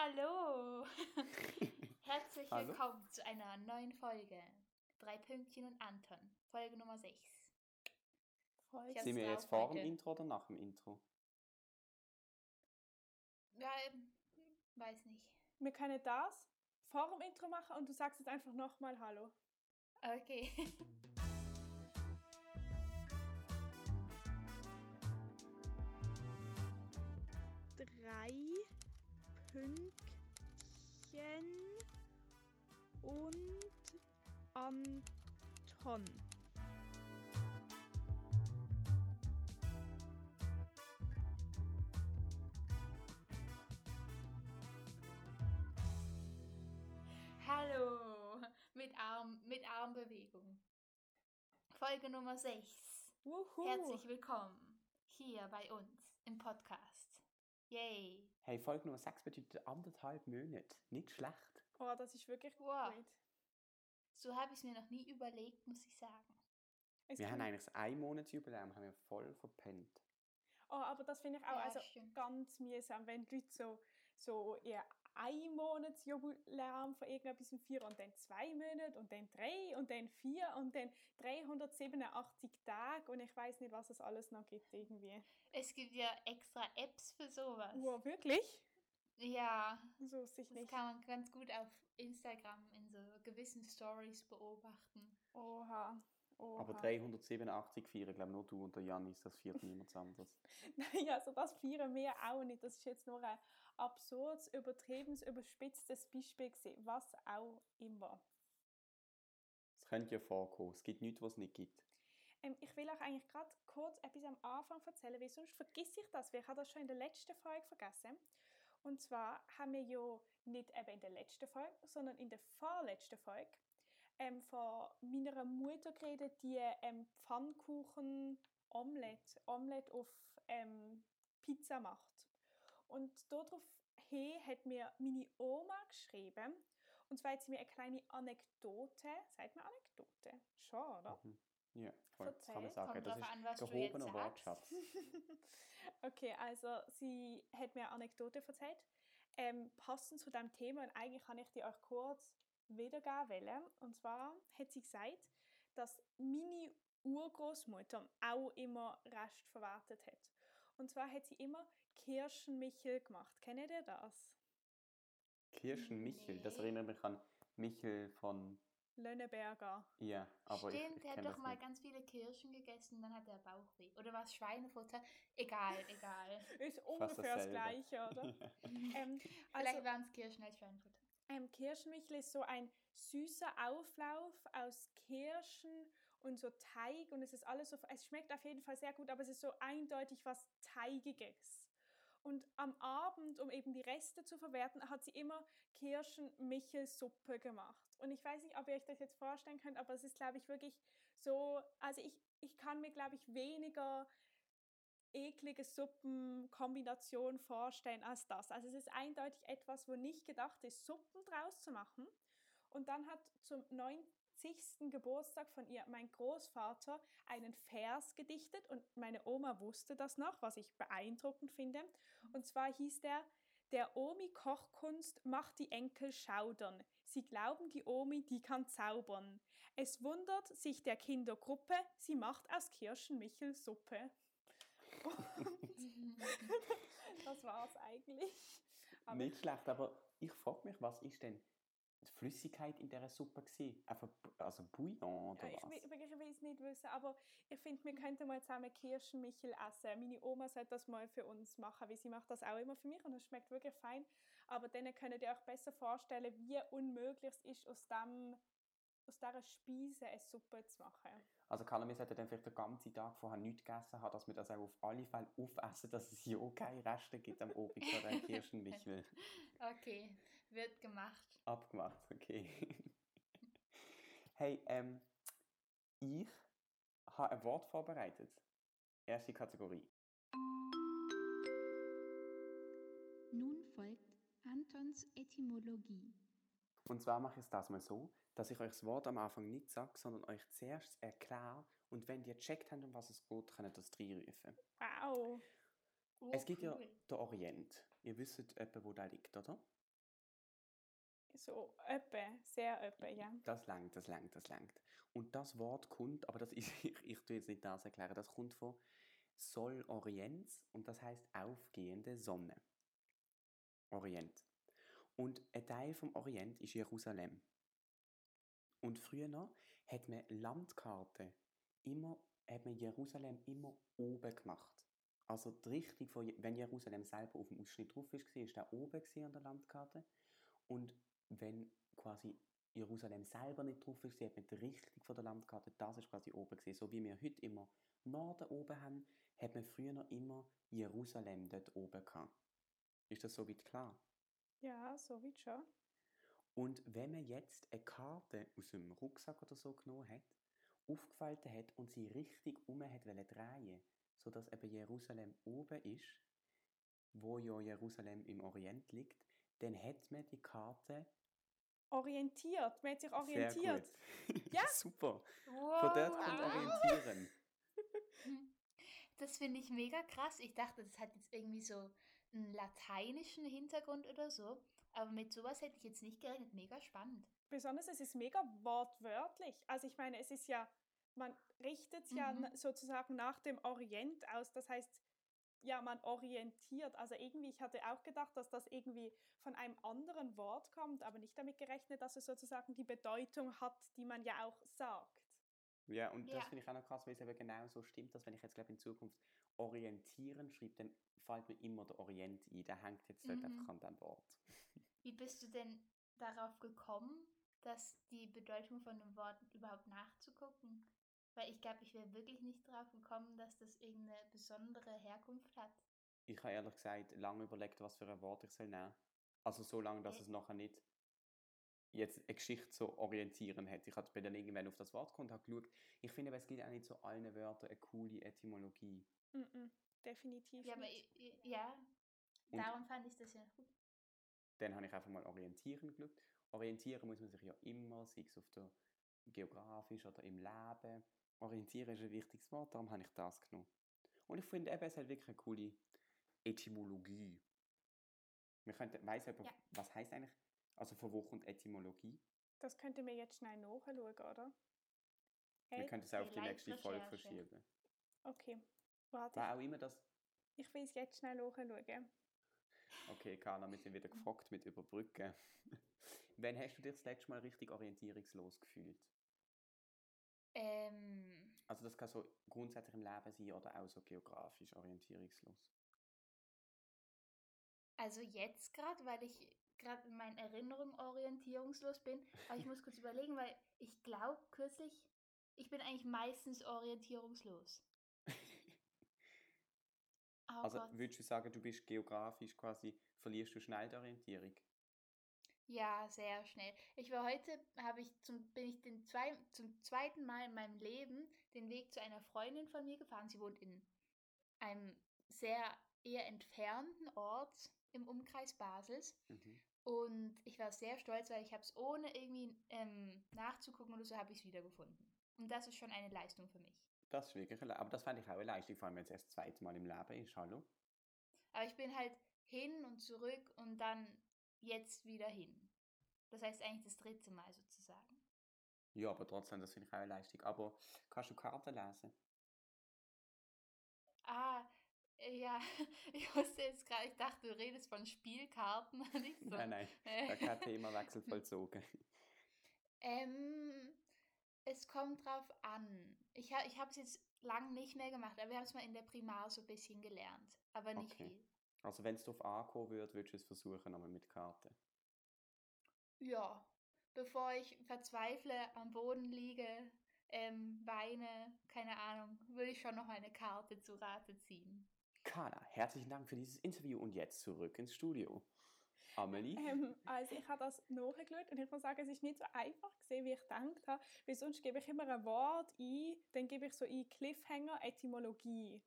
Hallo! Herzlich Hallo. willkommen zu einer neuen Folge. Drei Pünktchen und Anton. Folge Nummer 6. Folge. Sind wir jetzt vor dem. Intro oder nach dem Intro? Ja, ähm, weiß nicht. Wir können das vor dem Intro machen und du sagst jetzt einfach nochmal Hallo. Okay. drei Pünktchen und Anton. Hallo! Mit, Arm, mit Armbewegung. Folge Nummer 6. Wuhu. Herzlich willkommen hier bei uns im Podcast. Yay! Hey, Folge Nummer 6 bedeutet anderthalb Monate. Nicht schlecht. Oh, das ist wirklich Wow. gut. So habe ich es mir noch nie überlegt, muss ich sagen. Es Wir haben eigentlich das Ein-Monats-Jubiläum haben wir voll verpennt. Oh, aber das finde ich auch Ja, also stimmt. ganz mühsam, wenn die Leute so, so ihr ein Monatsjubiläum von irgendetwas feiern und dann zwei Monate und dann drei und dann vier und dann 387 Tage und ich weiß nicht, was es alles noch gibt irgendwie. Es gibt ja extra Apps für sowas. Wow, wirklich? Ja, So sich das nicht. kann man ganz gut auf Instagram in so gewissen Stories beobachten. Oha. Oha. Aber 387 feiern, glaube ich, nur du und der Janis, das feiert niemand anderes. Nein, also das feiern wir auch nicht. Das ist jetzt nur ein absurdes, übertriebenes, überspitztes Beispiel gewesen. Was auch immer. Es könnte ja vorkommen. Es gibt nichts, was es nicht gibt. Ähm, ich will euch eigentlich gerade kurz etwas am Anfang erzählen, weil sonst vergesse ich das, weil ich habe das schon in der letzten Folge vergessen. Und zwar haben wir ja nicht eben in der letzten Folge, sondern in der vorletzten Folge ähm, von meiner Mutter geredet, die ähm, Pfannkuchen Omelette, Omelette auf ähm, Pizza macht. Und darauf hin hat mir meine Oma geschrieben. Und zwar hat sie mir eine kleine Anekdote, sagt man Anekdote? Schon, oder? Mhm. Ja, voll. das kann man sagen. Kommt Das ist an, was du gehobener jetzt Wortschatz. Okay, also sie hat mir eine Anekdote erzählt, ähm, passend zu dem Thema und eigentlich kann ich die euch kurz wiedergeben wollen. Und zwar hat sie gesagt, dass meine Urgroßmutter auch immer Rest verwertet hat. Und zwar hat sie immer Kirschenmichel gemacht. Kennt ihr das? Kirschenmichel, das Nee. erinnert mich an Michel von. Lönneberger. Ja, aber ich, Stimmt, ich er hat doch das mal nicht. ganz viele Kirschen gegessen, dann hat er Bauchweh. Oder war es Schweinefutter? Egal, egal. Ist ungefähr das. Gleiche, oder? ähm, Vielleicht also, waren es Kirschen als Schweinefutter. Ähm, Kirschenmichel ist so ein süßer Auflauf aus Kirschen und so Teig und es ist alles so, es schmeckt auf jeden Fall sehr gut, aber es ist so eindeutig was Teigiges. Und am Abend, um eben die Reste zu verwerten, hat sie immer Kirschenmichelsuppe gemacht. Und ich weiß nicht, ob ihr euch das jetzt vorstellen könnt, aber es ist, glaube ich, wirklich so, also ich, ich kann mir, glaube ich, weniger eklige Suppenkombination vorstellen als das. Also es ist eindeutig etwas, wo nicht gedacht ist, Suppen draus zu machen. Und dann hat zum 90. Geburtstag von ihr mein Großvater einen Vers gedichtet und meine Oma wusste das noch, was ich beeindruckend finde. Und zwar hieß der, der Omi Kochkunst macht die Enkel schaudern. Sie glauben, die Omi, die kann zaubern. Es wundert sich der Kindergruppe, sie macht aus Kirschenmichel Suppe. das war's eigentlich. Aber Nicht schlecht, aber ich frage mich, was ist denn Flüssigkeit in dieser Suppe gewesen? Einfach, also Bouillon oder Ja, ich, was? wirklich, ich will es nicht wissen, aber ich finde, wir könnten mal zusammen Kirschenmichel essen. Meine Oma sollte das mal für uns machen, weil sie macht das auch immer für mich und es schmeckt wirklich fein. Aber dann könnt ihr euch besser vorstellen, wie unmöglich es ist, aus, dem, aus dieser Speise eine Suppe zu machen. Also Carla, wir sollten dann vielleicht den ganzen Tag vorher nichts gegessen haben, dass wir das auch auf alle Fälle aufessen, dass es ja keine Reste gibt am Abend von dem Kirschenmichel. Okay, wird gemacht. Abgemacht, okay. hey, ähm, ich habe ein Wort vorbereitet. Erste Kategorie. Nun folgt Antons Etymologie. Und zwar mache ich es das mal so, dass ich euch das Wort am Anfang nicht sage, sondern euch zuerst erkläre und wenn ihr gecheckt habt, um was es geht, könnt ihr das reinrufen. Wow! Oh, es gibt ja cool. den Orient. Ihr wisst etwa, wo der liegt, oder? So öppe, sehr öppe, ja. Das langt, das langt, das langt. Und das Wort kommt, aber das ist, ich, ich tue jetzt nicht das erklären, das kommt von Sol Orients und das heißt aufgehende Sonne. Orient. Und ein Teil vom Orient ist Jerusalem. Und früher hat man Landkarten immer, hat man Jerusalem immer oben gemacht. Also die Richtung von, wenn Jerusalem selber auf dem Ausschnitt drauf ist, war, ist der oben an der Landkarte. Und wenn quasi Jerusalem selber nicht drauf ist, hat man die Richtung von der Landkarte, das ist quasi oben gewesen. So wie wir heute immer Norden oben haben, hat man früher noch immer Jerusalem dort oben gehabt. Ist das soweit klar? Ja, so wie schon. Und wenn man jetzt eine Karte aus dem Rucksack oder so genommen hat, aufgefaltet hat und sie richtig um hat wollen drehen, sodass eben Jerusalem oben ist, wo ja Jerusalem im Orient liegt, dann hat man die Karte Orientiert, man hat sich orientiert. sehr gut. Ja. Super. Wow. Von dort kommt orientieren. Das finde ich mega krass. Ich dachte, das hat jetzt irgendwie so einen lateinischen Hintergrund oder so. Aber mit sowas hätte ich jetzt nicht gerechnet. Mega spannend. Besonders, es ist mega wortwörtlich. Also ich meine, es ist ja, man richtet es ja Mhm. sozusagen nach dem Orient aus. Das heißt, ja, man orientiert. Also irgendwie, ich hatte auch gedacht, dass das irgendwie von einem anderen Wort kommt, aber nicht damit gerechnet, dass es sozusagen die Bedeutung hat, die man ja auch sagt. Ja, und Ja. das finde ich auch noch krass, weil es eben genau so stimmt, dass wenn ich jetzt glaube in Zukunft orientieren schreibe, dann fällt mir immer der Orient ein. Der hängt jetzt dort Mhm. einfach an dem Wort. Wie bist du denn darauf gekommen, dass die Bedeutung von einem Wort überhaupt nachzugucken? Weil ich glaube, ich wäre wirklich nicht drauf gekommen, dass das irgendeine besondere Herkunft hat. Ich habe ehrlich gesagt lange überlegt, was für ein Wort ich soll nehmen. Also so lange, dass Okay. es nachher nicht jetzt eine Geschichte so orientieren hat. Ich habe bin dann irgendwann auf das Wort gekommen und habe geschaut. Ich finde, aber es gibt auch nicht so allen Wörtern eine coole Etymologie. Mhm, definitiv Ja, aber nicht. i- i- ja, Und- darum fand ich das ja gut. Dann habe ich einfach mal orientieren geschaut. Orientieren muss man sich ja immer, sei es auf der geografisch oder im Leben. Orientieren ist ein wichtiges Wort, darum habe ich das genommen. Und ich finde eben, es hat wirklich eine coole Etymologie. Wir könnten, weiss jemand, Ja. was heißt eigentlich, also von wo kommt Etymologie? Das könnte mir jetzt schnell nachschauen, oder? Wir Hey, können es auch auf die nächste Folge verschieben. okay. Warte, War auch immer das, ich, ich will es jetzt schnell nachschauen. okay, Carla, wir sind wieder gefragt mit Überbrücken. Wann hast du dich das letzte Mal richtig orientierungslos gefühlt? Ähm, Also das kann so grundsätzlich im Leben sein oder auch so geografisch orientierungslos. also jetzt gerade, weil ich gerade in meinen Erinnerungen orientierungslos bin. Aber ich muss kurz überlegen, weil ich glaube kürzlich, ich bin eigentlich meistens orientierungslos. Oh also Gott. würdest du sagen, du bist geografisch quasi, verlierst du schnell die Orientierung? Ja, sehr schnell. Ich war heute, habe ich zum, bin ich den zwei, zum zweiten Mal in meinem Leben den Weg zu einer Freundin von mir gefahren. Sie wohnt in einem sehr eher entfernten Ort im Umkreis Basels. Mhm. Und ich war sehr stolz, weil ich habe es ohne irgendwie ähm, nachzugucken oder so, habe ich es wiedergefunden. Und das ist schon eine Leistung für mich. Das ist wirklich, eine aber das fand ich auch eine Leistung, vor allem wenn es erst das zweite Mal im Leben ist, hallo? Aber ich bin halt hin und zurück und dann jetzt wieder hin. Das heißt eigentlich das dritte Mal sozusagen. Ja, aber trotzdem, das finde ich auch eine Leistung. Aber kannst du Karten lesen? Ah, ja, ich wusste jetzt gerade, ich dachte, du redest von Spielkarten. Nicht so. Nein, nein, da kein Themawechsel vollzogen. Ähm, es kommt drauf an. Ich, ha ich habe es jetzt lang nicht mehr gemacht, aber wir haben es mal in der Primar so ein bisschen gelernt. Aber nicht Okay. viel. Also wenn es darauf ankommen würde, würdest du es versuchen, aber mit Karten. Ja, bevor ich verzweifle, am Boden liege, ähm, weine, keine Ahnung, würde ich schon noch mal eine Karte zu Rate ziehen. Carla, herzlichen Dank für dieses Interview und jetzt zurück ins Studio. Amelie? Ähm, also ich habe das nachgeschaut und ich muss sagen, es ist nicht so einfach gesehen, wie ich gedacht habe, weil sonst gebe ich immer ein Wort ein, dann gebe ich so ein Cliffhanger Etymologie.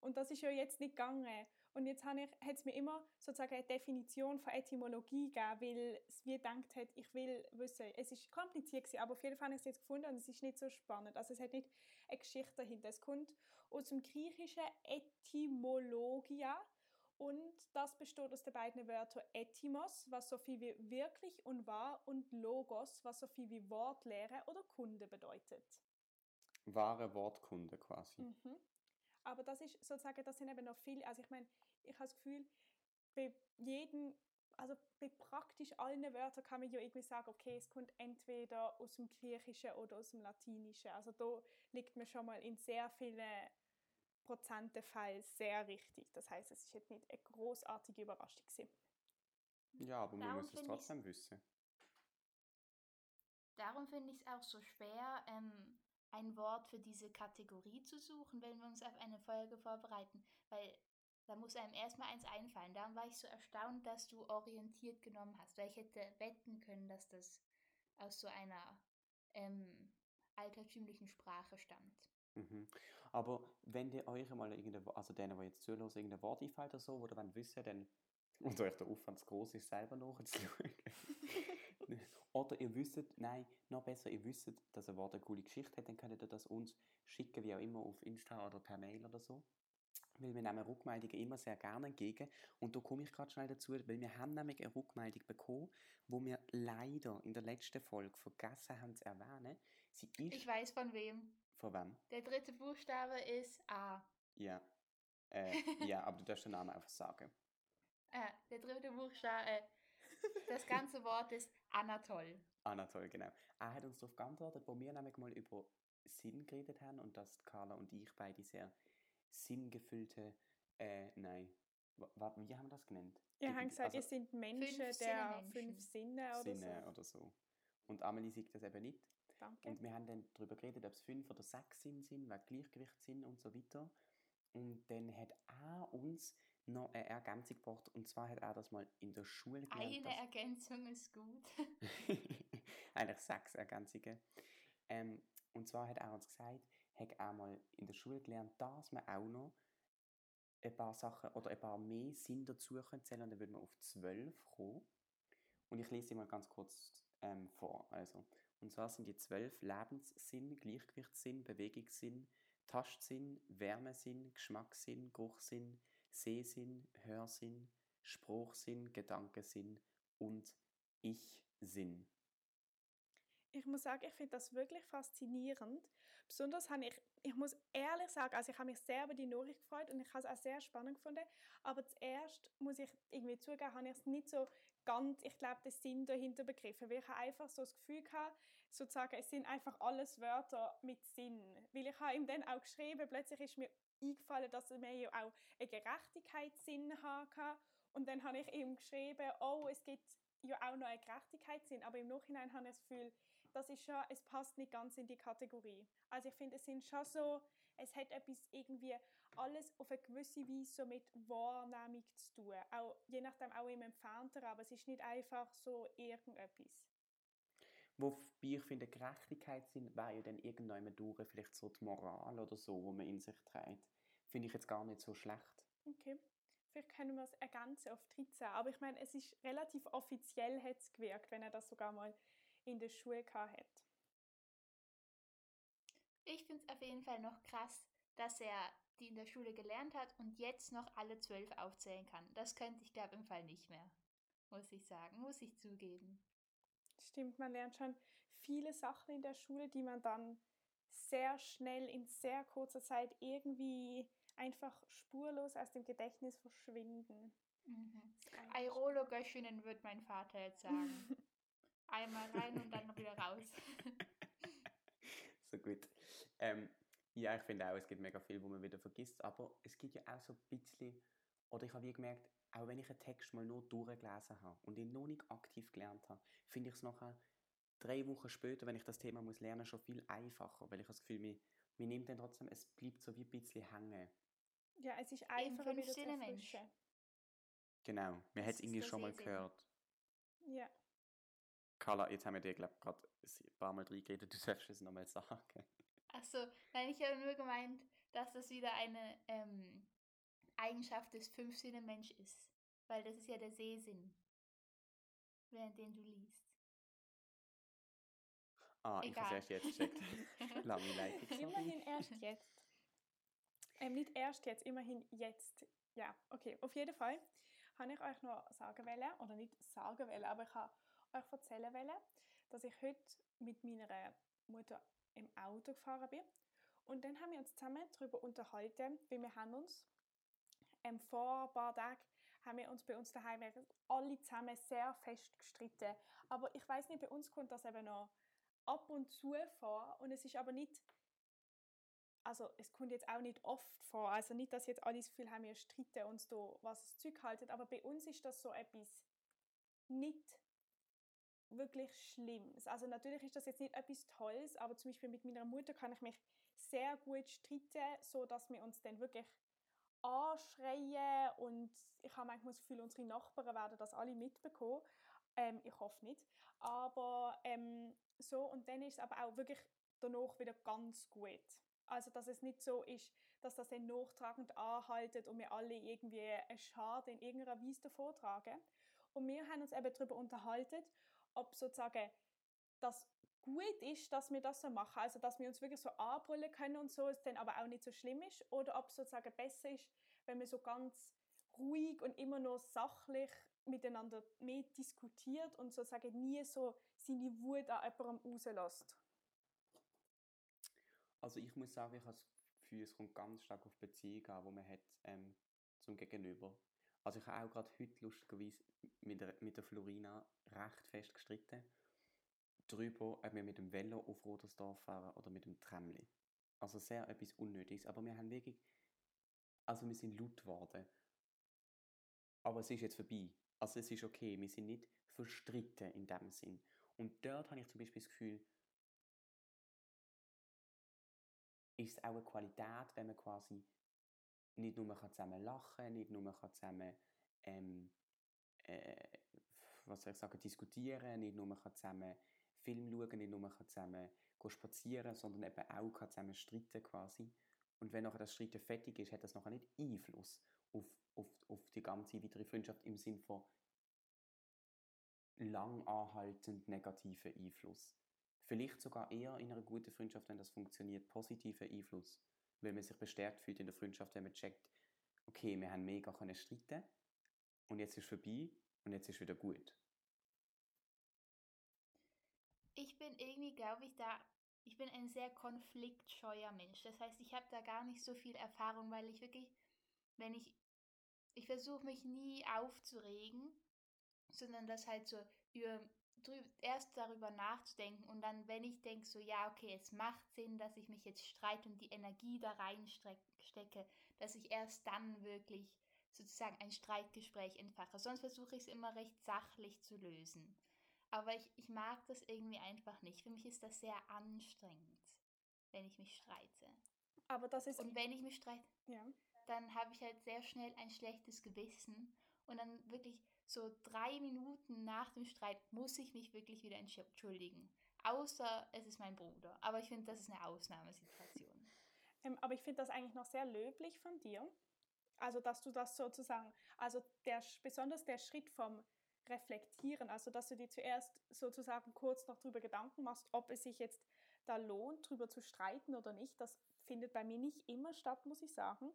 Und das ist ja jetzt nicht gegangen. Und jetzt habe ich, hat es mir immer sozusagen eine Definition von Etymologie gegeben, weil es wie gedacht hat, ich will wissen, es ist kompliziert gewesen, aber auf jeden Fall habe ich es jetzt gefunden und es ist nicht so spannend. Also es hat nicht eine Geschichte dahinter. Es kommt aus dem griechischen Etymologia Und das besteht aus den beiden Wörtern Etymos, was so viel wie wirklich und wahr, und Logos, was so viel wie Wortlehre oder Kunde bedeutet. Wahre Wortkunde quasi. Mhm. Aber das ist sozusagen, das sind eben noch viele, also ich meine, ich habe das Gefühl, bei jedem, also bei praktisch allen Wörtern kann man ja irgendwie sagen, okay, es kommt entweder aus dem Griechischen oder aus dem Latinischen. Also da liegt man schon mal in sehr vielen Prozentfällen sehr richtig. Das heißt, es ist jetzt nicht eine großartige Überraschung gewesen. Ja, aber man Darum muss es trotzdem wissen. Darum finde ich es auch so schwer, ähm, ein Wort für diese Kategorie zu suchen, wenn wir uns auf eine Folge vorbereiten, weil da muss einem erstmal eins einfallen. Darum war ich so erstaunt, dass du orientiert genommen hast, weil ich hätte wetten können, dass das aus so einer ähm, altertümlichen Sprache stammt. Mhm. Aber wenn ihr euch mal irgendein, also denen, die jetzt zuhören, irgendein Wort einfällt oder so, wo ihr wollt wissen dann und euch der Aufwand groß ist, selber nachzuschauen. oder ihr wisst, nein, noch besser, ihr wisst, dass ein Wort eine coole Geschichte hat, dann könnt ihr das uns schicken, wie auch immer, auf Insta oder per Mail oder so. Weil wir nehmen Rückmeldungen immer sehr gerne entgegen. Und da komme ich gerade schnell dazu, weil wir haben nämlich eine Rückmeldung bekommen, wo wir leider in der letzten Folge vergessen haben zu erwähnen. Sie ist... Ich weiß von wem. Von wem? Der dritte Buchstabe ist A. Ja. Äh, ja, aber du darfst den Namen einfach sagen. Äh, der dritte Buchstabe, äh, das ganze Wort ist Anatol. Anatol, genau. Er hat uns darauf geantwortet, wo wir nämlich mal über Sinn geredet haben und dass Carla und ich beide sehr sinngefüllte, äh, nein, wie haben wir das genannt? Ihr Gibt- habt gesagt, also ihr seid Menschen Fünf der Sinnemenschen. fünf Sinne oder Sinne so. oder so. Und Amelie sagt das eben nicht. Danke. Und wir haben dann darüber geredet, ob es fünf oder sechs Sinn sind, wegen Gleichgewichtssinn und so weiter. Und dann hat er uns noch eine Ergänzung gebracht. Und zwar hat er das mal in der Schule gelernt. Eine Ergänzung ist gut. Eigentlich sechs Ergänzungen. Ähm, und zwar hat er uns gesagt, hat er mal in der Schule gelernt, dass man auch noch ein paar Sachen oder ein paar mehr Sinn dazu können zählen und dann würde man auf zwölf kommen. Und ich lese sie mal ganz kurz ähm, vor. Also, und zwar sind die zwölf Lebenssinn, Gleichgewichtssinn, Bewegungssinn, Tastsinn, Wärmesinn, Geschmackssinn, Geruchssinn, Sehsinn, Hörsinn, Spruchsinn, Gedankensinn und Ich-Sinn. Ich muss sagen, ich finde das wirklich faszinierend. Besonders habe ich, ich muss ehrlich sagen, also ich habe mich sehr über die Nachricht gefreut und ich habe es auch sehr spannend gefunden. Aber zuerst muss ich irgendwie zugeben, habe ich es nicht so ganz, ich glaube, den Sinn dahinter begriffen. Weil ich einfach so das Gefühl gehabt, sozusagen, es sind einfach alles Wörter mit Sinn. Weil ich habe ihm dann auch geschrieben, plötzlich ist mir eingefallen, dass wir ja auch einen Gerechtigkeitssinn haben. Und dann habe ich ihm geschrieben, oh, es gibt ja auch noch einen Gerechtigkeitssinn. Aber im Nachhinein habe ich das Gefühl, das ist schon, es passt nicht ganz in die Kategorie. Also ich finde, es sind schon so, es hat etwas irgendwie alles auf eine gewisse Weise so mit Wahrnehmung zu tun. Auch, je nachdem auch im Entfernten, aber es ist nicht einfach so irgendetwas. Wobei ich finde, Gerechtigkeitssinn wäre ja dann irgendwann durch vielleicht so die Moral oder so, wo man in sich trägt. Finde ich jetzt gar nicht so schlecht. Okay. Vielleicht können wir es ergänzen auf 13. Aber ich meine, es ist relativ offiziell hat es gewirkt, wenn er das sogar mal in der Schule gehabt hat. Ich finde es auf jeden Fall noch krass, dass er die in der Schule gelernt hat und jetzt noch alle zwölf aufzählen kann. Das könnte ich, glaube im Fall nicht mehr. Muss ich sagen, muss ich zugeben. Stimmt, man lernt schon viele Sachen in der Schule, die man dann sehr schnell in sehr kurzer Zeit irgendwie einfach spurlos aus dem Gedächtnis verschwinden. Mhm. Airolo Göschinen, wird mein Vater jetzt sagen. Einmal rein und dann wieder raus. so gut. Ähm, ja, ich finde auch, es gibt mega viel, wo man wieder vergisst, aber es gibt ja auch so ein bisschen, oder ich habe wie gemerkt, auch wenn ich einen Text mal nur durchgelesen habe und ihn noch nicht aktiv gelernt habe, finde ich es nachher drei Wochen später, wenn ich das Thema muss lernen, schon viel einfacher, weil ich das Gefühl, mir, mir nimmt dann trotzdem, es bleibt so wie ein bisschen hängen. Ja, es ist einfacher wieder zu erfrischen. Genau, man hat es irgendwie schon mal gehört. Ja. Carla, jetzt haben wir dir, glaube ich, gerade ein paar Mal reingeredet, du darfst es nochmal sagen. Achso, nein, ich habe nur gemeint, dass das wieder eine ähm, Eigenschaft des Fünf-Sinne-Mensch ist. Weil das ist ja der Sehsinn, während den du liest. Ah, ich habe Egal. es erst jetzt gecheckt. Immerhin erst jetzt. Ähm, nicht erst jetzt, immerhin jetzt ja, okay. Auf jeden Fall habe ich euch noch sagen wollen, oder nicht sagen wollen, aber ich habe euch erzählen wollen, dass ich heute mit meiner Mutter im Auto gefahren bin. Und dann haben wir uns zusammen darüber unterhalten, wie wir haben uns ähm, vor ein paar Tagen haben wir uns bei uns daheim alle zusammen sehr fest gestritten. Aber ich weiß nicht, bei uns kommt das eben noch ab und zu vor und es ist aber nicht also es kommt jetzt auch nicht oft vor, also nicht, dass jetzt alle das Gefühl haben, wir streiten uns da, was das Zeug haltet, aber bei uns ist das so etwas nicht wirklich Schlimmes. Also natürlich ist das jetzt nicht etwas Tolles, aber zum Beispiel mit meiner Mutter kann ich mich sehr gut streiten, so dass wir uns dann wirklich anschreien und ich habe manchmal das Gefühl, unsere Nachbarn werden das alle mitbekommen. Ähm, ich hoffe nicht. Aber ähm, so, und dann ist es aber auch wirklich danach wieder ganz gut. Also, dass es nicht so ist, dass das dann nachtragend anhaltet und wir alle irgendwie einen Schaden in irgendeiner Weise davor tragen. Und wir haben uns eben darüber unterhalten, ob sozusagen das gut ist, dass wir das so machen, also dass wir uns wirklich so anbrüllen können und so, es dann aber auch nicht so schlimm ist, oder ob es sozusagen besser ist, wenn man so ganz ruhig und immer nur sachlich miteinander mehr diskutiert und sozusagen nie so seine Wut an jemandem rauslässt. Also ich muss sagen, ich habe das Gefühl, es kommt ganz stark auf Beziehungen an, die man hat ähm, zum Gegenüber. Also ich habe auch gerade heute lustigerweise mit der, mit der Florina recht fest gestritten darüber, ob wir mit dem Velo auf Rodersdorf fahren oder mit dem Tramli. Also sehr etwas Unnötiges. Aber wir haben wirklich, also wir sind laut geworden. Aber es ist jetzt vorbei. Also es ist okay, wir sind nicht verstritten in dem Sinn. Und dort habe ich zum Beispiel das Gefühl, ist es auch eine Qualität, wenn man quasi nicht nur zusammen lachen kann, nicht nur zusammen ähm, äh, was soll ich sagen, diskutieren, nicht nur zusammen Film schauen, nicht nur zusammen spazieren, sondern eben auch zusammen streiten quasi. Und wenn nachher das Streiten fertig ist, hat das nachher nicht Einfluss auf, auf, auf die ganze weitere Freundschaft im Sinne von lang anhaltend negativen Einfluss. Vielleicht sogar eher in einer guten Freundschaft, wenn das funktioniert, positiven Einfluss. Weil man sich bestärkt fühlt in der Freundschaft, wenn man checkt, okay, wir haben mega können streiten und jetzt ist vorbei und jetzt ist wieder gut. Ich bin irgendwie, glaube ich, da, ich bin ein sehr konfliktscheuer Mensch. Das heißt, ich habe da gar nicht so viel Erfahrung, weil ich wirklich, wenn ich, ich versuche mich nie aufzuregen, sondern das halt so über, erst darüber nachzudenken und dann, wenn ich denke, so ja, okay, es macht Sinn, dass ich mich jetzt streite und die Energie da reinstecke, dass ich erst dann wirklich sozusagen ein Streitgespräch entfache. Sonst versuche ich es immer recht sachlich zu lösen. Aber ich, ich mag das irgendwie einfach nicht. Für mich ist das sehr anstrengend, wenn ich mich streite. Aber das ist. Und wenn ich mich streite, ja. dann habe ich halt sehr schnell ein schlechtes Gewissen. Und dann wirklich so drei Minuten nach dem Streit muss ich mich wirklich wieder entschuldigen. Außer es ist mein Bruder. Aber ich finde, das ist eine Ausnahmesituation. Ähm, aber ich finde das eigentlich noch sehr löblich von dir. Also, dass du das sozusagen, also der, besonders der Schritt vom Reflektieren, also dass du dir zuerst sozusagen kurz noch darüber Gedanken machst, ob es sich jetzt da lohnt, darüber zu streiten oder nicht. Das findet bei mir nicht immer statt, muss ich sagen.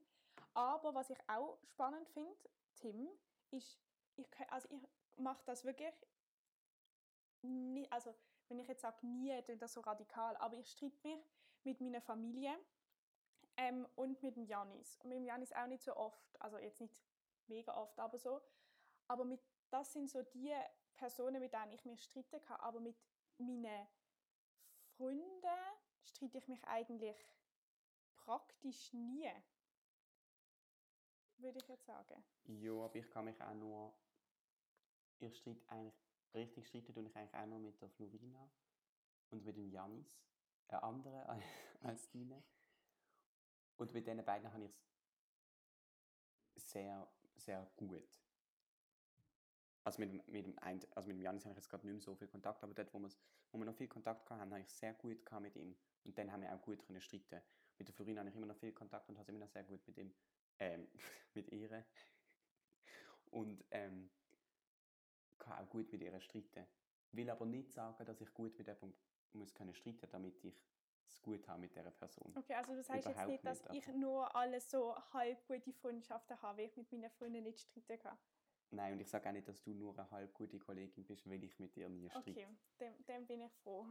Aber was ich auch spannend finde, Tim, ist, ich, also ich mache das wirklich, nie, also wenn ich jetzt sage, nie, klingt das so radikal, aber ich streite mich mit meiner Familie ähm, und mit dem Janis. Und mit dem Janis auch nicht so oft, also jetzt nicht mega oft, aber so. Aber mit, das sind so die Personen, mit denen ich mich streiten kann. Aber mit meinen Freunden streite ich mich eigentlich praktisch nie. Würde ich jetzt sagen. Ja, aber ich kann mich auch nur. Ich streite eigentlich. Richtig streiten tue ich eigentlich auch nur mit der Florina und mit dem Janis. Ein anderer als deine. Und mit diesen beiden habe ich es sehr, sehr gut. Also mit, dem, mit dem, einen, also mit dem Janis habe ich jetzt gerade nicht mehr so viel Kontakt, aber dort, wo, wo wir noch viel Kontakt hatten, habe ich sehr gut mit ihm. Und dann haben wir auch gut können streiten. Mit der Florina habe ich immer noch viel Kontakt und habe immer noch sehr gut mit ihm, ähm, mit ihr. Und ähm, kann auch gut mit ihr streiten. Will aber nicht sagen, dass ich gut mit jemandem muss können streiten, damit ich es gut haben mit dieser Person. Okay, also du sagst jetzt nicht, dass nicht, ich nur alles so halb gute Freundschaften habe, weil ich mit meinen Freunden nicht streiten kann. Nein, und ich sage auch nicht, dass du nur eine halb gute Kollegin bist, weil ich mit dir nie streite. Okay, dann, dann bin ich froh.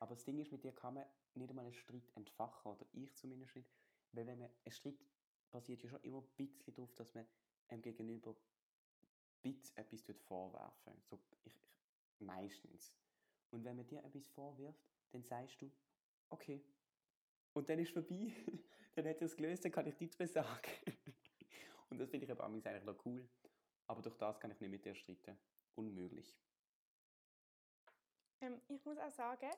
Aber das Ding ist, mit dir kann man nicht einmal einen Streit entfachen, oder ich zumindest nicht. Weil wenn man, ein Streit basiert ja schon immer ein bisschen darauf, dass man einem Gegenüber etwas vorwerfen so ich, ich, Meistens. Und wenn man dir etwas vorwirft, dann sagst du, okay. Und dann ist vorbei. dann hat er es gelöst, dann kann ich nichts mehr sagen. Und das finde ich aber eigentlich noch cool. Aber durch das kann ich nicht mit dir streiten. Unmöglich. Ähm, ich muss auch sagen,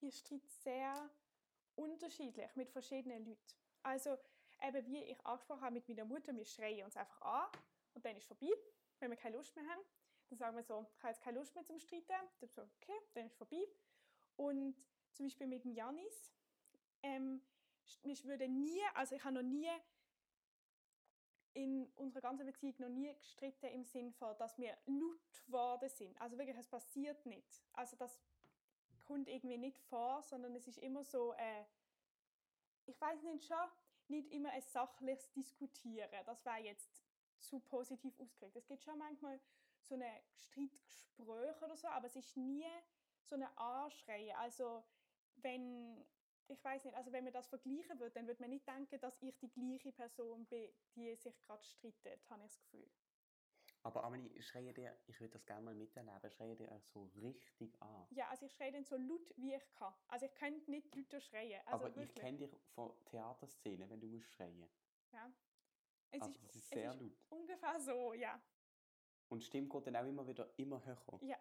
ich streite sehr unterschiedlich mit verschiedenen Leuten. Also, eben wie ich angesprochen habe mit meiner Mutter, wir schreien uns einfach an und dann ist es vorbei, wenn wir keine Lust mehr haben. Dann sagen wir so, ich habe jetzt keine Lust mehr zum Streiten. Dann so, okay, dann ist es vorbei. Und zum Beispiel mit dem Janis, ähm, ich würde nie, also ich habe noch nie in unserer ganzen Beziehung noch nie gestritten im Sinn von, dass wir laut geworden sind. Also wirklich, es passiert nicht. Also das kommt irgendwie nicht vor, sondern es ist immer so, äh, ich weiß nicht schon, nicht immer ein sachliches Diskutieren. Das wäre jetzt zu positiv ausgedrückt. Es gibt schon manchmal so eine Streitgespräche oder so, aber es ist nie so eine Anschreie. Also wenn ich weiß nicht, also wenn man das vergleichen würde, dann würde man nicht denken, dass ich die gleiche Person bin, die sich gerade streitet, habe ich das Gefühl. Aber Amelie, schreie dir, ich würde das gerne mal miterleben, schreie dir euch so richtig an. Ja, also ich schreie dann so laut, wie ich kann. Also ich könnte nicht lauter schreien. Also Aber ich wirklich. kenne dich von Theaterszenen, wenn du musst schreien. Ja. Es Also ist, das ist es sehr ist laut. ungefähr so, ja. Und die Stimme geht dann auch immer wieder immer höher. Ja.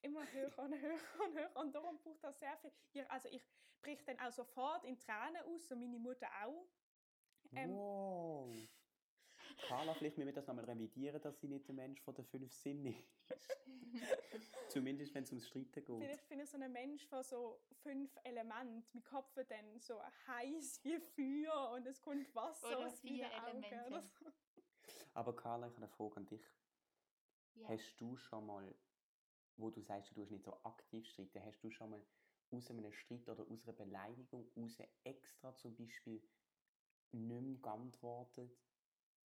Immer höher und höher und höher. Und darum braucht das sehr viel. Ich, also ich brich dann auch sofort in Tränen aus, so meine Mutter auch. Ähm, wow. Carla, vielleicht müssen wir das nochmal revidieren, dass sie nicht der Mensch von den fünf Sinnen ist. Zumindest wenn es ums Streiten geht. Vielleicht bin ich so ein Mensch von so fünf Elementen. Mein Kopf wird dann so heiß wie Feuer und es kommt Wasser Oder aus vier meinen Augen Elemente. Oder so. Aber Carla, ich habe eine Frage an dich. Ja. Hast du schon mal, wo du sagst, du hast nicht so aktiv streiten, hast du schon mal aus einem Streit oder aus einer Beleidigung raus extra zum Beispiel nicht mehr geantwortet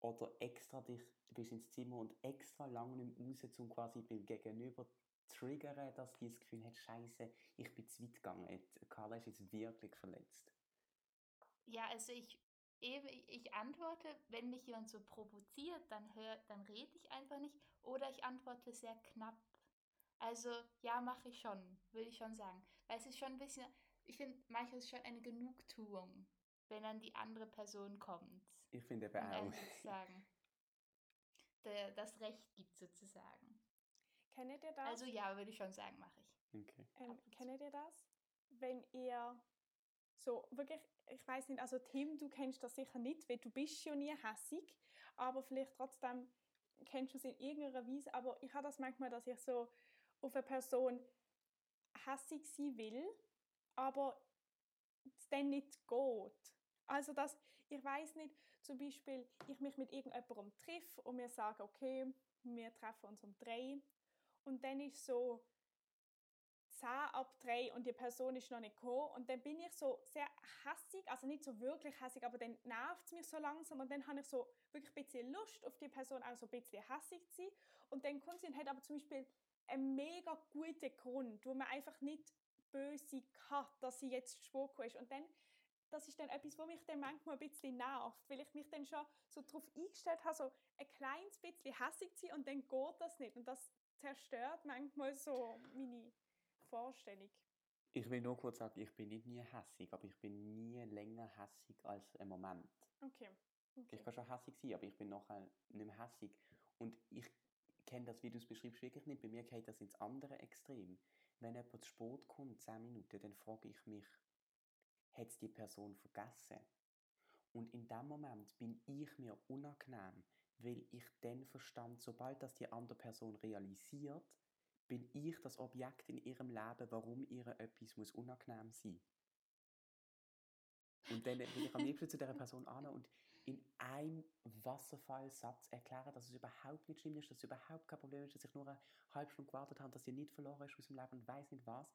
oder extra dich, du bist ins Zimmer und extra lange nicht raus, um quasi beim Gegenüber triggern, dass die das Gefühl hat, Scheiße, ich bin zu weit gegangen, Carla ist jetzt wirklich verletzt. Ja, also ich- ich antworte, wenn mich jemand so provoziert, dann hör, dann rede ich einfach nicht oder ich antworte sehr knapp. Also ja, mache ich schon, würde ich schon sagen. Weil es ist schon ein bisschen, ich finde, manchmal ist es schon eine Genugtuung, wenn dann die andere Person kommt Ich finde eben auch. der, das Recht gibt sozusagen. Kennt ihr das? Also ja, würde ich schon sagen, mache ich. Okay. Ähm, kennt ihr das? Wenn ihr so wirklich, ich weiß nicht, also Tim, du kennst das sicher nicht, weil du bist ja nie hässig, aber vielleicht trotzdem kennst du es in irgendeiner Weise, aber ich habe das manchmal, dass ich so auf eine Person hässig sein will, aber es dann nicht geht. Also dass, ich weiß nicht, zum Beispiel, ich mich mit irgendjemandem treffe und wir sagen, okay, wir treffen uns um drei. Und dann ist so 10 ab 3 und die Person ist noch nicht gekommen. Und dann bin ich so sehr hässig, also nicht so wirklich hässig, aber dann nervt es mich so langsam. Und dann habe ich so wirklich ein bisschen Lust auf die Person auch so ein bisschen hässig zu sein. Und dann kommt sie und hat aber zum Beispiel einen mega guten Grund, wo man einfach nicht böse hat, dass sie jetzt gekommen ist. Und dann das ist dann etwas, was mich dann manchmal ein bisschen nervt, weil ich mich dann schon so darauf eingestellt habe, so ein kleines bisschen hässig zu sein und dann geht das nicht und das zerstört manchmal so meine Vorstellung. Ich will nur kurz sagen, ich bin nicht nie hässig, aber ich bin nie länger hässig als ein Moment. Okay. okay. Ich kann schon hässig sein, aber ich bin nachher nicht mehr hässig. Und ich kenne das, wie du es beschreibst, wirklich nicht. Bei mir geht das ins andere Extrem. Wenn jemand zu spät kommt, 10 Minuten, dann frage ich mich, hat die Person vergessen? Und in dem Moment bin ich mir unangenehm, weil ich dann verstand, sobald das die andere Person realisiert, bin ich das Objekt in ihrem Leben, warum ihr etwas muss unangenehm sein Und dann will ich am liebsten zu dieser Person an und in einem Wasserfallsatz erklären, dass es überhaupt nicht schlimm ist, dass es überhaupt kein Problem ist, dass ich nur eine halbe Stunde gewartet habe, dass ihr nicht verloren ist aus dem Leben und weiß nicht was.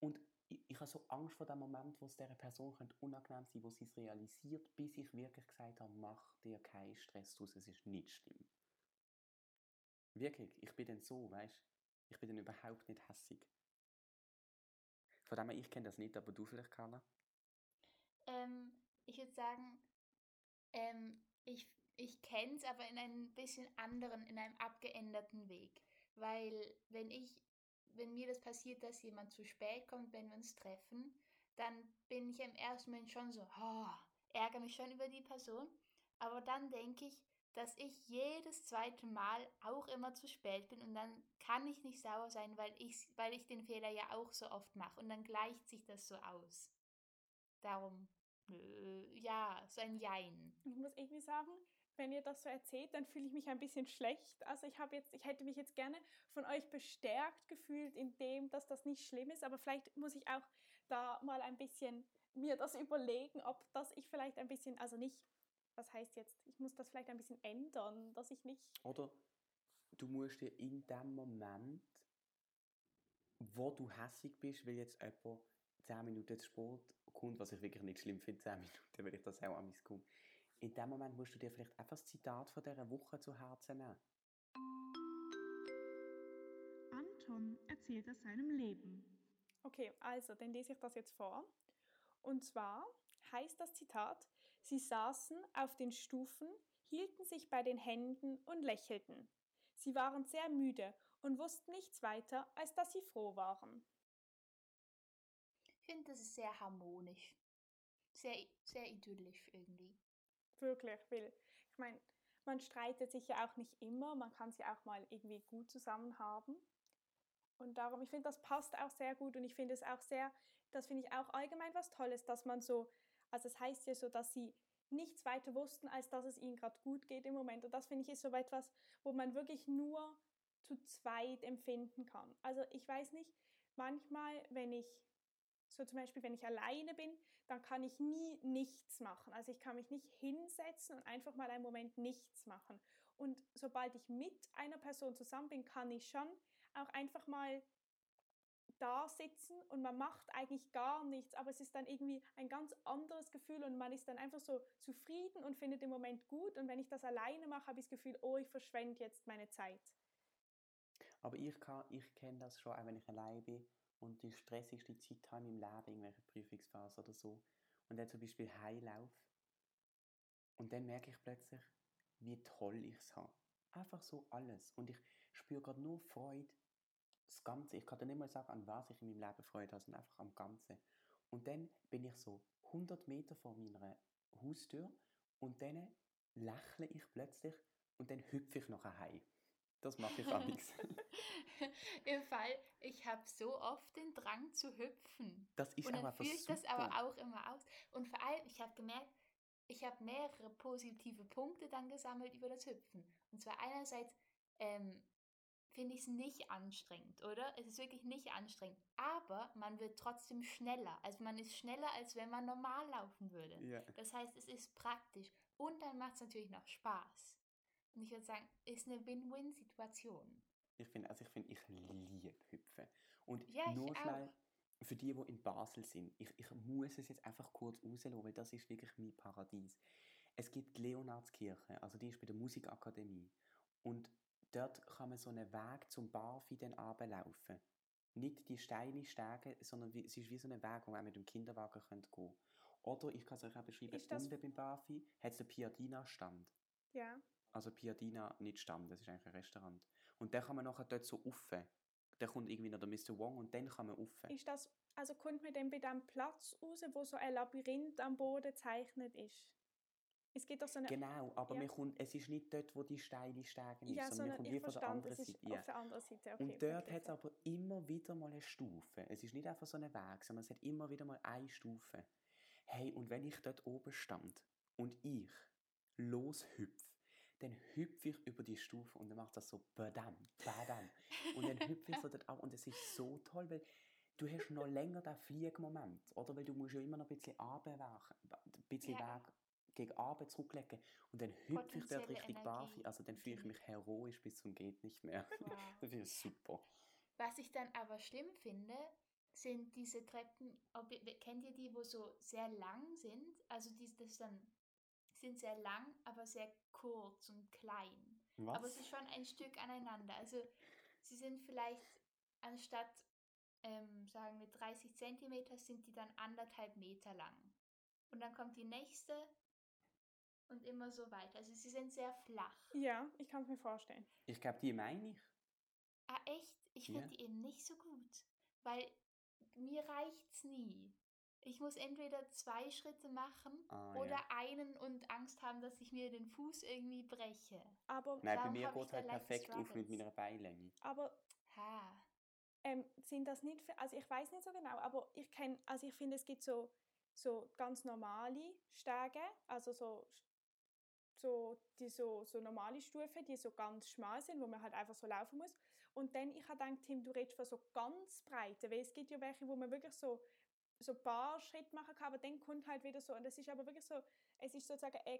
Und ich, ich habe so Angst vor dem Moment, wo es dieser Person könnte unangenehm sein wo sie es realisiert, bis ich wirklich gesagt habe, mach dir keinen Stress draus, es ist nicht schlimm. Wirklich, ich bin dann so, weißt Ich bin dann überhaupt nicht hässig. Von dem her, ich kenne das nicht, aber du vielleicht, Carla? Ähm, ich würde sagen, ähm, ich, ich kenne es, aber in einem bisschen anderen, in einem abgeänderten Weg. Weil wenn ich, wenn mir das passiert, dass jemand zu spät kommt, wenn wir uns treffen, dann bin ich im ersten Moment schon so, oh, ärgere mich schon über die Person. Aber dann denke ich, dass ich jedes zweite Mal auch immer zu spät bin und dann kann ich nicht sauer sein, weil ich, weil ich den Fehler ja auch so oft mache und dann gleicht sich das so aus. Darum, äh, ja, so ein Jein. Ich muss irgendwie sagen, wenn ihr das so erzählt, dann fühle ich mich ein bisschen schlecht. Also ich habe jetzt, ich hätte mich jetzt gerne von euch bestärkt gefühlt in dem, dass das nicht schlimm ist, aber vielleicht muss ich auch da mal ein bisschen mir das überlegen, ob das ich vielleicht ein bisschen, also nicht was heißt jetzt, ich muss das vielleicht ein bisschen ändern, dass ich nicht. Oder du musst dir in dem Moment, wo du hässig bist, weil jetzt jemand 10 Minuten spät kommt, was ich wirklich nicht schlimm finde, 10 Minuten, weil ich das auch an mich komme. In dem Moment musst du dir vielleicht einfach das Zitat von dieser Woche zu Herzen nehmen. Anton erzählt aus seinem Leben. Okay, also, dann lese ich das jetzt vor. Und zwar heißt das Zitat, Sie saßen auf den Stufen, hielten sich bei den Händen und lächelten. Sie waren sehr müde und wussten nichts weiter, als dass sie froh waren. Ich finde, das ist sehr harmonisch. Sehr, sehr idyllisch irgendwie. Wirklich, weil ich meine, man streitet sich ja auch nicht immer, man kann sie auch mal irgendwie gut zusammen haben. Und darum, ich finde, das passt auch sehr gut und ich finde es auch sehr, das finde ich auch allgemein was Tolles, dass man so also es heißt ja so, dass sie nichts weiter wussten, als dass es ihnen gerade gut geht im Moment. Und das finde ich ist so etwas, wo man wirklich nur zu zweit empfinden kann. Also ich weiß nicht, manchmal, wenn ich so zum Beispiel, wenn ich alleine bin, dann kann ich nie nichts machen. Also ich kann mich nicht hinsetzen und einfach mal einen Moment nichts machen. Und sobald ich mit einer Person zusammen bin, kann ich schon auch einfach mal da sitzen und man macht eigentlich gar nichts, aber es ist dann irgendwie ein ganz anderes Gefühl und man ist dann einfach so zufrieden und findet den Moment gut. Und wenn ich das alleine mache, habe ich das Gefühl, oh, ich verschwende jetzt meine Zeit. Aber ich, ich kenne das schon, auch wenn ich allein bin und die stressigste Zeit habe in meinem Leben, irgendwelche Prüfungsphase oder so, und dann zum Beispiel heimlaufe. Und dann merke ich plötzlich, wie toll ich es habe. Einfach so alles. Und ich spüre gerade nur Freude das Ganze, ich kann dir nicht mal sagen, an was ich in meinem Leben Freude habe, sondern einfach am Ganzen. Und dann bin ich so 100 Meter vor meiner Haustür und dann lächle ich plötzlich und dann hüpfe ich noch heim. Das mache ich auch nichts. Im Fall, ich habe so oft den Drang zu hüpfen. Das ist und dann aber führe ich das aber auch immer aus. Und vor allem, ich habe gemerkt, ich habe mehrere positive Punkte dann gesammelt über das Hüpfen. Und zwar einerseits ähm, finde ich es nicht anstrengend, oder? Es ist wirklich nicht anstrengend. Aber man wird trotzdem schneller. Also man ist schneller, als wenn man normal laufen würde. Ja. Das heißt, es ist praktisch. Und dann macht es natürlich noch Spaß. Und ich würde sagen, ist eine Win-Win-Situation. Ich finde, also ich finde, ich liebe Hüpfen. Und Ja, ich nur schnell auch. für die, die in Basel sind, ich, ich muss es jetzt einfach kurz rauslassen, weil das ist wirklich mein Paradies. Es gibt die Leonardskirche, also die ist bei der Musikakademie. Und dort kann man so einen Weg zum Barfi dann runterlaufen. Nicht die steile Stege, sondern wie, es ist wie so ein Weg, wo man mit dem Kinderwagen gehen könnte. Oder ich kann es euch auch beschreiben, Ist das- unten beim Barfi hat es den Piadina-Stand. Ja. Also Piadina nicht Stand, das ist eigentlich ein Restaurant. Und dann kann man nachher dort so rauf. Dann kommt irgendwie noch der Mr. Wong und dann kann man rauf. Ist das, also kommt man denn bei dem Platz raus, wo so ein Labyrinth am Boden gezeichnet ist? Es gibt doch so eine... Genau, aber Ja. man kommt, es ist nicht dort, wo die steile Stege ist, ja, sondern man kommt wie von der anderen Seite. Ja. auf der anderen Seite. Okay, Und dort hat es so. aber immer wieder mal eine Stufe. Es ist nicht einfach so ein Weg, sondern es hat immer wieder mal eine Stufe. Hey, und wenn ich dort oben stand und ich loshüpfe, dann hüpfe ich über die Stufe und dann macht das so badam, badam. Und dann hüpfe ich so dort auch und es ist so toll, weil du hast noch länger den Fliegmoment, oder? Weil du musst ja immer noch ein bisschen runterwerfen, ein bisschen Ja. Weg gegen Abend zurücklegen und dann hüpfe ich dort richtig. Barfi, also dann fühle ich mich heroisch bis zum geht nicht mehr. Wow. Das ist super. Was ich dann aber schlimm finde, sind diese Treppen, ob, ihr- kennt ihr die, wo so sehr lang sind? Also die das dann sind sehr lang, aber sehr kurz und klein. Was? Aber es ist schon ein Stück aneinander. Also sie sind vielleicht anstatt, ähm, sagen wir, 30 Zentimeter, sind die dann anderthalb Meter lang. Und dann kommt die nächste und immer so weiter. Also sie sind sehr flach. Ja, ich kann es mir vorstellen. ich glaube, die meine ich. Ah, echt? Ich Ja. finde die eben nicht so gut. Weil mir reicht's nie. Ich muss entweder zwei Schritte machen Ah, oder ja. einen und Angst haben, dass ich mir den Fuß irgendwie breche. Aber, Nein, bei mir geht es halt perfekt auf mit meiner Beinlänge. aber Ha. ähm, sind das nicht, für, also ich weiß nicht so genau, aber ich kenne, also ich finde, es gibt so, so ganz normale Stege, also so, so, die so, so normale Stufen, die so ganz schmal sind, wo man halt einfach so laufen muss. Und dann, ich habe gedacht, Tim, du redest von so ganz breite, weil es gibt ja welche, wo man wirklich so, so ein paar Schritte machen kann, aber dann kommt halt wieder so, und es ist aber wirklich so, es ist sozusagen ein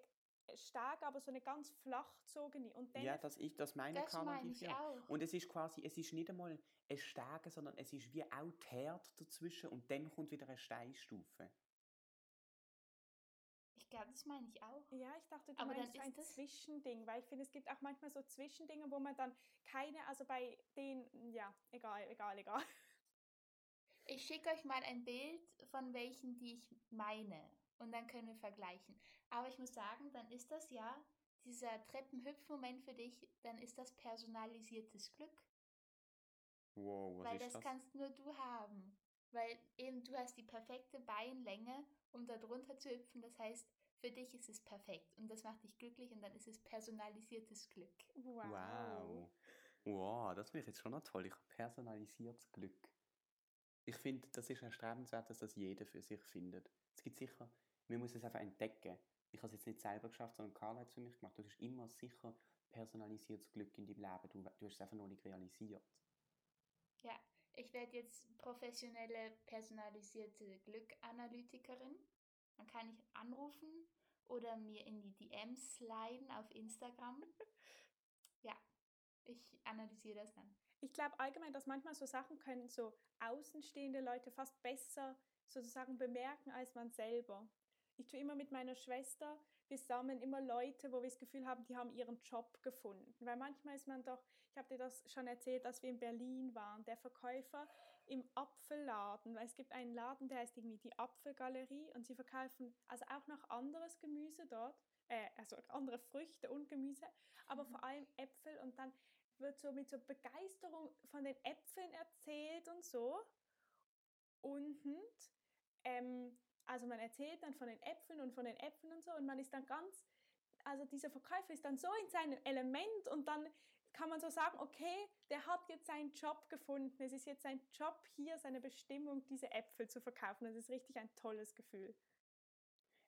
Steg, aber so eine ganz flach gezogene. Und dann Ja, das, ich, das meine Das Carla meine ich ja. auch. Und es ist quasi, es ist nicht einmal ein Stege, sondern es ist wie auch die Herde dazwischen und dann kommt wieder eine Steinstufe. Ich glaube, das meine ich auch. Ja, ich dachte, du Aber meinst ein das- Zwischending, weil ich finde, es gibt auch manchmal so Zwischendinge, wo man dann keine, also bei den, ja, egal, egal, egal. Ich schicke euch mal ein Bild von welchen, die ich meine. Und dann können wir vergleichen. Aber ich muss sagen, dann ist das ja dieser Treppenhüpfmoment für dich, dann ist das personalisiertes Glück. Wow, was weil ist das, das? kannst nur du haben. Weil eben du hast die perfekte Beinlänge, um da drunter zu hüpfen. Das heißt, für dich ist es perfekt. Und das macht dich glücklich und dann ist es personalisiertes Glück. Wow. Wow. Wow, das wäre jetzt schon noch toll. Ich habe personalisiertes Glück. Ich finde, das ist erstrebenswert, dass das jeder für sich findet. Es gibt sicher, man muss es einfach entdecken. Ich habe es jetzt nicht selber geschafft, sondern Karl hat es für mich gemacht. Du hast immer sicher personalisiertes Glück in deinem Leben. Du, du hast es einfach noch nicht realisiert. Ja, ich werde jetzt professionelle personalisierte Glückanalytikerin. Dann kann ich anrufen oder mir in die DMs sliden auf Instagram. Ja, ich analysiere das dann. Ich glaube allgemein, dass manchmal so Sachen können so außenstehende Leute fast besser sozusagen bemerken als man selber. Ich tue immer mit meiner Schwester, wir sammeln immer Leute, wo wir das Gefühl haben, die haben ihren Job gefunden. Weil manchmal ist man doch, ich habe dir das schon erzählt, dass wir in Berlin waren, der Verkäufer im Apfelladen, weil es gibt einen Laden, der heißt irgendwie die Apfelgalerie und sie verkaufen also auch noch anderes Gemüse dort, äh, also andere Früchte und Gemüse, aber Mhm. vor allem Äpfel und dann wird so mit so Begeisterung von den Äpfeln erzählt und so. Und ähm, also man erzählt dann von den Äpfeln und von den Äpfeln und so und man ist dann ganz, also dieser Verkäufer ist dann so in seinem Element und dann kann man so sagen, okay, der hat jetzt seinen Job gefunden. Es ist jetzt sein Job hier, seine Bestimmung, diese Äpfel zu verkaufen. Das ist richtig ein tolles Gefühl.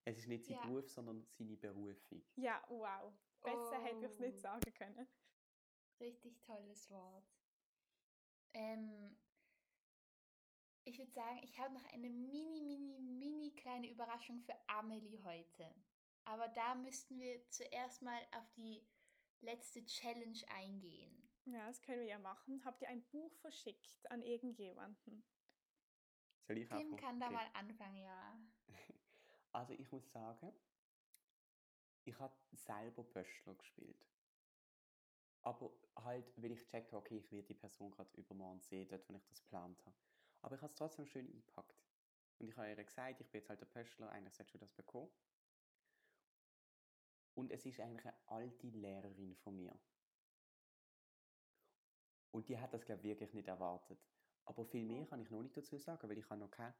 Es ist nicht sein Ja. Beruf, sondern seine Berufung. Ja, wow. Besser hätte ich es nicht Oh. sagen können. Richtig tolles Wort. Ähm, ich würde sagen, ich habe noch eine mini, mini, mini kleine Überraschung für Amelie heute. Aber da müssten wir zuerst mal auf die letzte Challenge eingehen. Ja, das können wir ja machen. Habt ihr ein Buch verschickt an irgendjemanden? Soll ich Tim kann da Okay. mal anfangen, ja. Also ich muss sagen, ich habe selber Pöstler gespielt. Aber halt, weil ich checke, okay, ich werde die Person gerade übermorgen sehen, dort, wo ich das geplant habe. Aber ich habe es trotzdem schön eingepackt. Und ich habe ihr gesagt, ich bin jetzt halt der Pöstler, eigentlich solltest du das bekommen. Und es ist eigentlich eine alte Lehrerin von mir. Und die hat das, glaube ich, wirklich nicht erwartet. Aber viel mehr kann ich noch nicht dazu sagen, weil ich habe noch keine...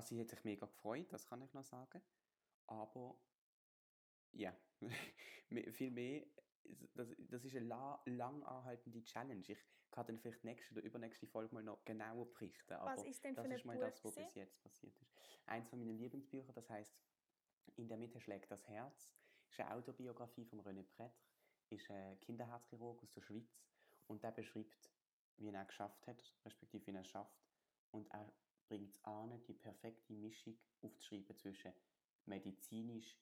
Also sie hat sich mega gefreut, das kann ich noch sagen. Aber ja, Me- viel mehr, das, das ist eine la, lang anhaltende Challenge. Ich kann dann vielleicht nächste oder übernächste Folge mal noch genauer berichten. Aber Was ist denn für das ist mal Buch? das, was bis jetzt passiert ist. Eins von meinen Lieblingsbüchern, das heißt In der Mitte schlägt das Herz, ist eine Autobiografie von René Pretre, ist ein Kinderherzchirurg aus der Schweiz und der beschreibt, wie er es geschafft hat, respektive wie er es schafft. Und er bringt es an, die perfekte Mischung aufzuschreiben zwischen medizinisch,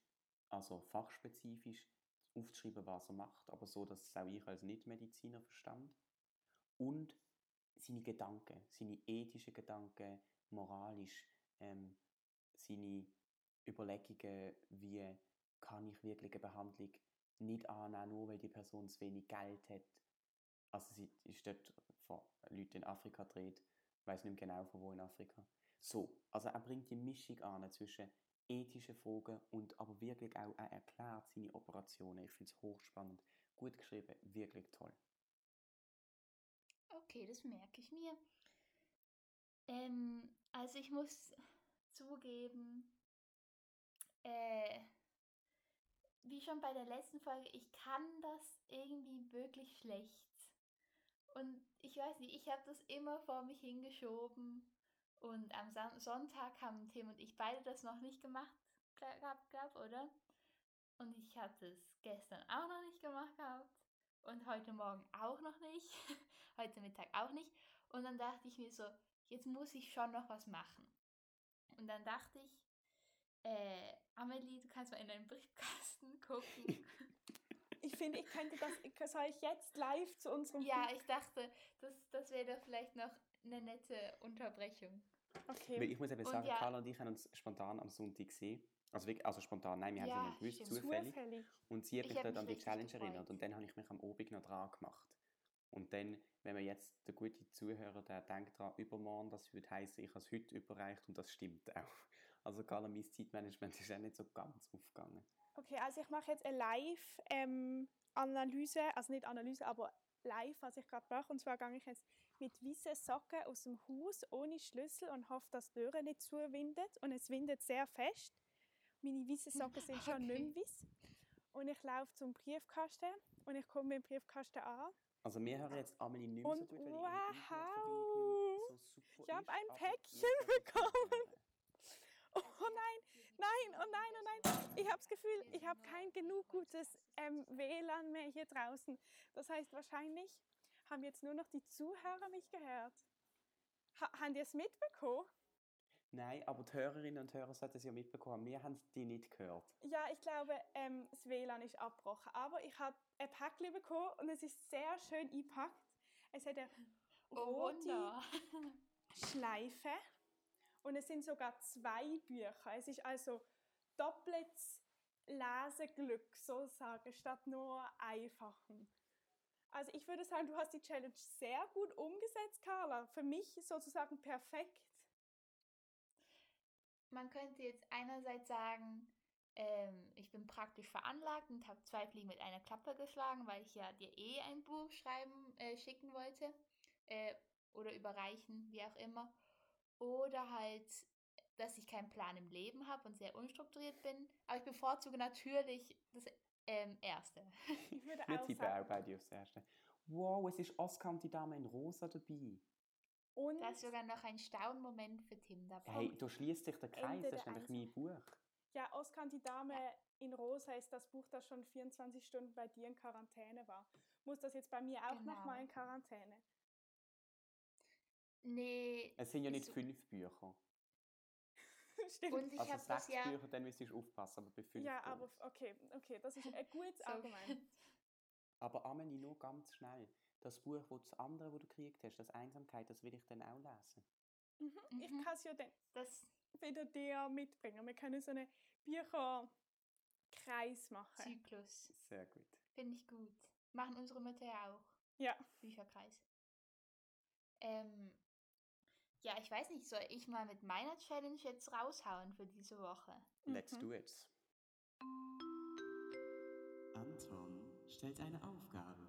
also fachspezifisch, aufzuschreiben, was er macht, aber so, dass es auch ich als Nicht-Mediziner verstand. Und seine Gedanken, seine ethischen Gedanken, moralisch, ähm, seine Überlegungen, wie kann ich wirklich eine Behandlung nicht annehmen, nur weil die Person zu wenig Geld hat. Also sie ist dort von Leuten in Afrika dreht, weiß nicht mehr genau von wo in Afrika. So, also er bringt die Mischung an zwischen ethischen Fragen und aber wirklich auch, er erklärt seine Operationen. Ich finde es hochspannend, gut geschrieben, wirklich toll. Okay, das merke ich mir. Ähm, also ich muss zugeben, äh, wie schon bei der letzten Folge, ich kann das irgendwie wirklich schlecht. Und ich weiß nicht, ich habe das immer vor mich hingeschoben. Und am Son Sonntag haben Tim und ich beide das noch nicht gemacht gehabt, glaub, oder? Und ich habe das gestern auch noch nicht gemacht gehabt. Und heute Morgen auch noch nicht. heute Mittag auch nicht. Und dann dachte ich mir so, jetzt muss ich schon noch was machen. Und dann dachte ich, äh, Amelie, du kannst mal in deinen Briefkasten gucken. Ich finde, ich könnte das, soll ich jetzt live zu unserem Ja, ich dachte, das, das wäre doch vielleicht noch eine nette Unterbrechung. Okay. Weil ich muss eben sagen, ja- Carla und ich haben uns spontan am Sonntag gesehen. Also, wirklich, also spontan, nein, wir haben Ja, es nicht gewusst, zufällig. Zufällig. Und sie hat Ich mich dort mich an die Challenge gefreut. erinnert und dann habe ich mich am Abend noch dran gemacht. Und dann, wenn man jetzt der gute Zuhörer, der denkt daran, übermorgen, das würde heißen, ich habe es heute überreicht und das stimmt auch. Also Carla, mein Zeitmanagement ist auch nicht so ganz aufgegangen. Okay, also ich mache jetzt eine Live-Analyse, also nicht Analyse, aber live, was ich gerade mache. Und zwar gehe ich jetzt mit weißen Socken aus dem Haus ohne Schlüssel und hoffe, dass die Türe nicht zuwindet. Und es windet sehr fest. Meine weißen Socken sind schon Okay. nicht mehr weiss. Und ich laufe zum Briefkasten und ich komme beim Briefkasten an. Also wir hören jetzt Amelie nicht mehr Und so gut, weil wow, Internetverbindung so super ich hab ist, ein Päckchen bekommen. Oh nein, nein, oh nein, oh nein. Ich habe das Gefühl, ich habe kein genug gutes ähm, WLAN mehr hier draußen. Das heißt, wahrscheinlich haben jetzt nur noch die Zuhörer mich gehört. Ha haben die es mitbekommen? Nein, aber die Hörerinnen und Hörer sollten es ja mitbekommen. Wir haben die nicht gehört. Ja, ich glaube, ähm, das WLAN ist abgebrochen. Aber ich habe ein Päckchen bekommen und es ist sehr schön eingepackt. Es hat eine Oh, rote Wunder. Schleife und es sind sogar zwei Bücher. Es ist also doppeltes Leseglück sozusagen, statt nur einfachen. Also ich würde sagen, du hast die Challenge sehr gut umgesetzt, Carla. Für mich sozusagen perfekt. Man könnte jetzt einerseits sagen, ähm, ich bin praktisch veranlagt und habe zwei Fliegen mit einer Klappe geschlagen, weil ich ja dir eh ein Buch schreiben, äh, schicken wollte äh, oder überreichen, wie auch immer. Oder halt, dass ich keinen Plan im Leben habe und sehr unstrukturiert bin. Aber ich bevorzuge natürlich das ähm, Erste. Ich würde Wir auch tippen auch sagen. beide aufs Erste. Wow, es ist Oscar und die Dame in Rosa dabei. Und Da ist sogar noch ein Staunmoment für Tim dabei. Hey, da schließt sich der Kreis, Ende das ist nämlich mein Buch. ja, Oscar und die Dame in Rosa ist das Buch, das schon 24 Stunden bei dir in Quarantäne war. Muss das jetzt bei mir auch Genau. noch mal in Quarantäne? Nee. Es sind ja nicht so- fünf Bücher. Stimmt. Und ich also habe das sechs ja. Bücher, dann müsstest du aufpassen, aber bei fünf ja, aber okay, okay, das ist ein gutes So. Argument. Aber Amelie, nur ganz schnell. Das Buch, wo das andere, wo du gekriegt hast, das Einsamkeit, das will ich dann auch lesen. Mhm. Ich Mhm. kann es ja dann Das, wieder dir mitbringen. Wir können so einen Bücherkreis machen. Zyklus. Sehr gut. Finde ich gut. Machen unsere Mütter ja auch. Ja. Bücherkreis. Ähm, ja, ich weiß nicht, soll ich mal mit meiner Challenge jetzt raushauen für diese Woche? Let's Mhm. do it. Anton stellt eine Aufgabe.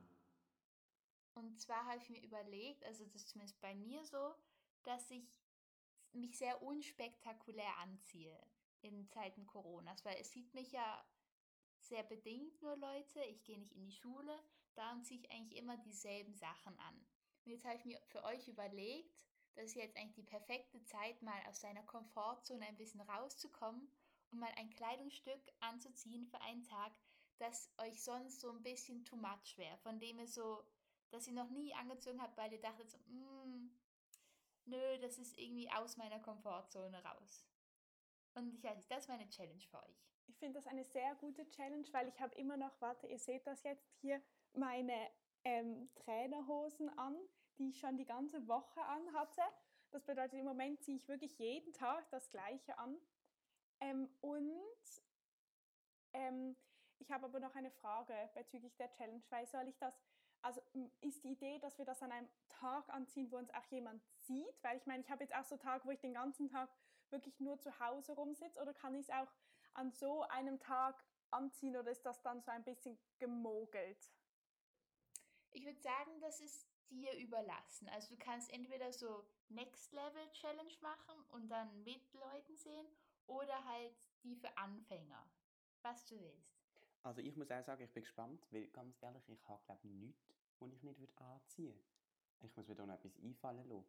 Und zwar habe ich mir überlegt, also das ist zumindest bei mir so, dass ich mich sehr unspektakulär anziehe in Zeiten Coronas, weil es sieht mich ja sehr bedingt nur Leute. Ich gehe nicht in die Schule, darum ziehe ich eigentlich immer dieselben Sachen an. Und jetzt habe ich mir für euch überlegt, das ist jetzt eigentlich die perfekte Zeit, mal aus seiner Komfortzone ein bisschen rauszukommen und mal ein Kleidungsstück anzuziehen für einen Tag, das euch sonst so ein bisschen too much wäre, von dem ihr so, dass ihr noch nie angezogen habt, weil ihr dachtet so, "Mm, nö, das ist irgendwie aus meiner Komfortzone raus. Und ich weiß nicht, das ist meine Challenge für euch. Ich finde das eine sehr gute Challenge, weil ich habe immer noch, warte, ihr seht das jetzt hier, meine ähm, Trainerhosen an. Die ich schon die ganze Woche anhatte. Das bedeutet, im Moment ziehe ich wirklich jeden Tag das gleiche an. Ähm, und ähm, ich habe aber noch eine Frage bezüglich der Challenge, weil soll ich das, also ist die Idee, dass wir das an einem Tag anziehen, wo uns auch jemand sieht? Weil ich meine, ich habe jetzt auch so Tage, wo ich den ganzen Tag wirklich nur zu Hause rumsitze oder kann ich es auch an so einem Tag anziehen oder ist das dann so ein bisschen gemogelt? Ich würde sagen, das ist dir überlassen. Also du kannst entweder so Next Level Challenge machen und dann mit Leuten sehen oder halt die für Anfänger. Was du willst. Also ich muss auch sagen, ich bin gespannt, weil ganz ehrlich, ich habe glaube ich nichts, was ich nicht würde anziehen würde. Ich muss mir da noch etwas einfallen lassen.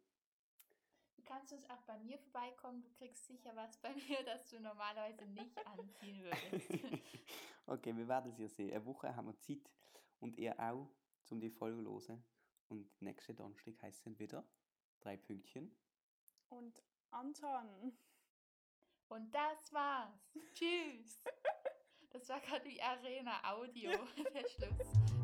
Du kannst uns auch bei mir vorbeikommen. Du kriegst sicher was bei mir, das du normalerweise nicht anziehen würdest. okay, wir werden es ja sehen. Eine Woche haben wir Zeit und ihr auch, um die Folge zu hören. Und nächste Donnerstag heisst es dann wieder drei Pünktchen. Und Anton. Und das war's. Tschüss. Das war gerade die Arena Audio, der Schluss.